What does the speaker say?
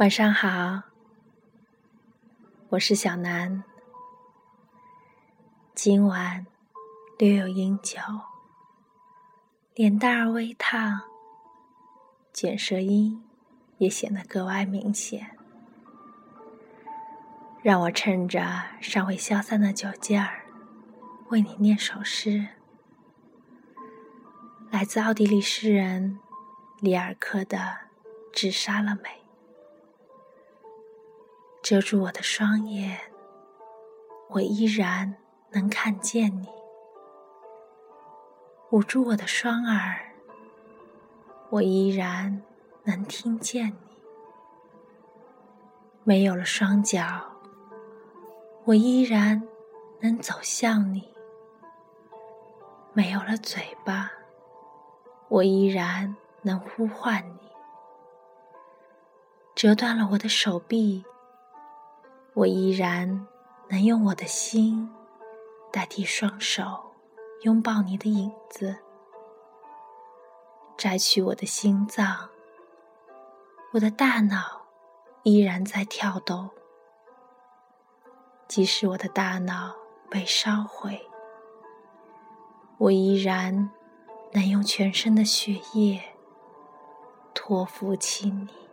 晚上好，我是小南。今晚略有饮酒，脸蛋儿微烫，卷舌音也显得格外明显。让我趁着尚未消散的酒劲儿，为你念首诗，来自奥地利诗人里尔克的《致沙勒美》。遮住我的双眼，我依然能看见你；捂住我的双耳，我依然能听见你。没有了双脚，我依然能走向你；没有了嘴巴，我依然能呼唤你。折断了我的手臂。我依然能用我的心代替双手拥抱你的影子，摘取我的心脏。我的大脑依然在跳动，即使我的大脑被烧毁，我依然能用全身的血液托付起你。